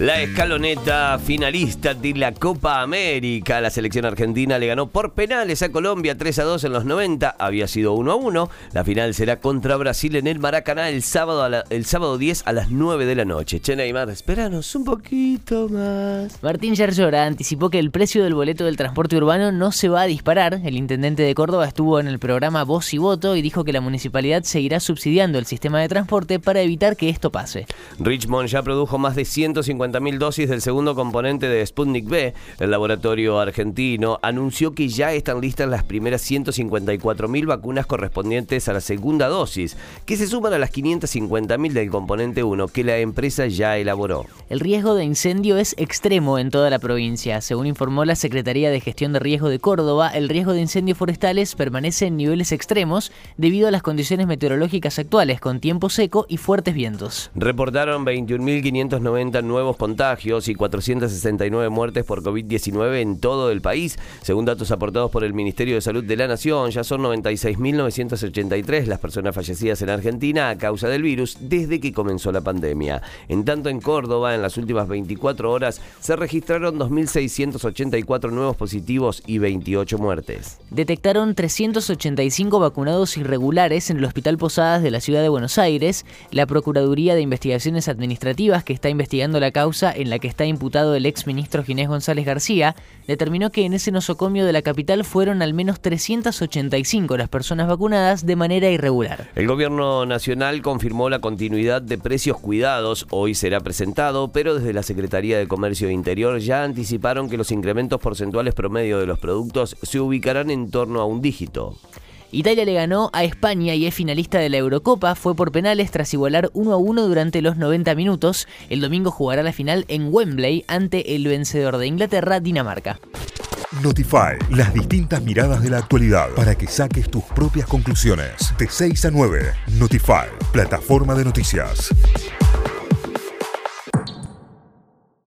La escaloneta finalista de la Copa América. La selección argentina le ganó por penales a Colombia 3 a 2 en los 90. Había sido 1 a 1. La final será contra Brasil en el Maracaná el sábado, a la- el sábado 10 a las 9 de la noche. Che, Neymar, espéranos un poquito más. Martín Yarlora anticipó que el precio del boleto del transporte urbano no se va a disparar. El intendente de Córdoba estuvo en el programa Voz y Voto y dijo que la municipalidad seguirá subsidiando el sistema de transporte para evitar que esto pase. Richmond ya produjo más de 150.000 dosis del segundo componente de Sputnik V. El laboratorio argentino anunció que ya están listas las primeras 154.000 vacunas correspondientes a la segunda dosis, que se suman a las 550.000 del componente 1 que la empresa ya elaboró. El riesgo de incendio es extremo en toda la provincia. Según informó la Secretaría de Gestión de Riesgo de Córdoba, el riesgo de incendios forestales permanece en niveles extremos debido a las condiciones meteorológicas actuales, con tiempo seco y fuertes vientos. Reportaron 21.590 nuevos contagios y 469 muertes por COVID-19 en todo el país. Según datos aportados por el Ministerio de Salud de la Nación, ya son 96.983 las personas fallecidas en Argentina a causa del virus desde que comenzó la pandemia. En tanto, en Córdoba, en las últimas 24 horas, se registraron 2.684 nuevos positivos y 28 muertes. Detectaron 385 vacunados irregulares en el Hospital Posadas de la Ciudad de Buenos Aires. La Procuraduría de Investigaciones Administrativas, que está investigando la causa en la que está imputado el ex ministro Ginés González García, determinó que en ese nosocomio de la capital fueron al menos 385 las personas vacunadas de manera irregular. El gobierno nacional confirmó la continuidad de precios cuidados. Hoy será presentado, pero desde la Secretaría de Comercio e Interior ya anticiparon que los incrementos porcentuales promedio de los productos se ubicarán en torno a un dígito. Italia le ganó a España y es finalista de la Eurocopa. Fue por penales tras igualar 1 a 1 durante los 90 minutos. El domingo jugará la final en Wembley ante el vencedor de Inglaterra, Dinamarca. Notify, las distintas miradas de la actualidad para que saques tus propias conclusiones. De 6 a 9, Notify, plataforma de noticias.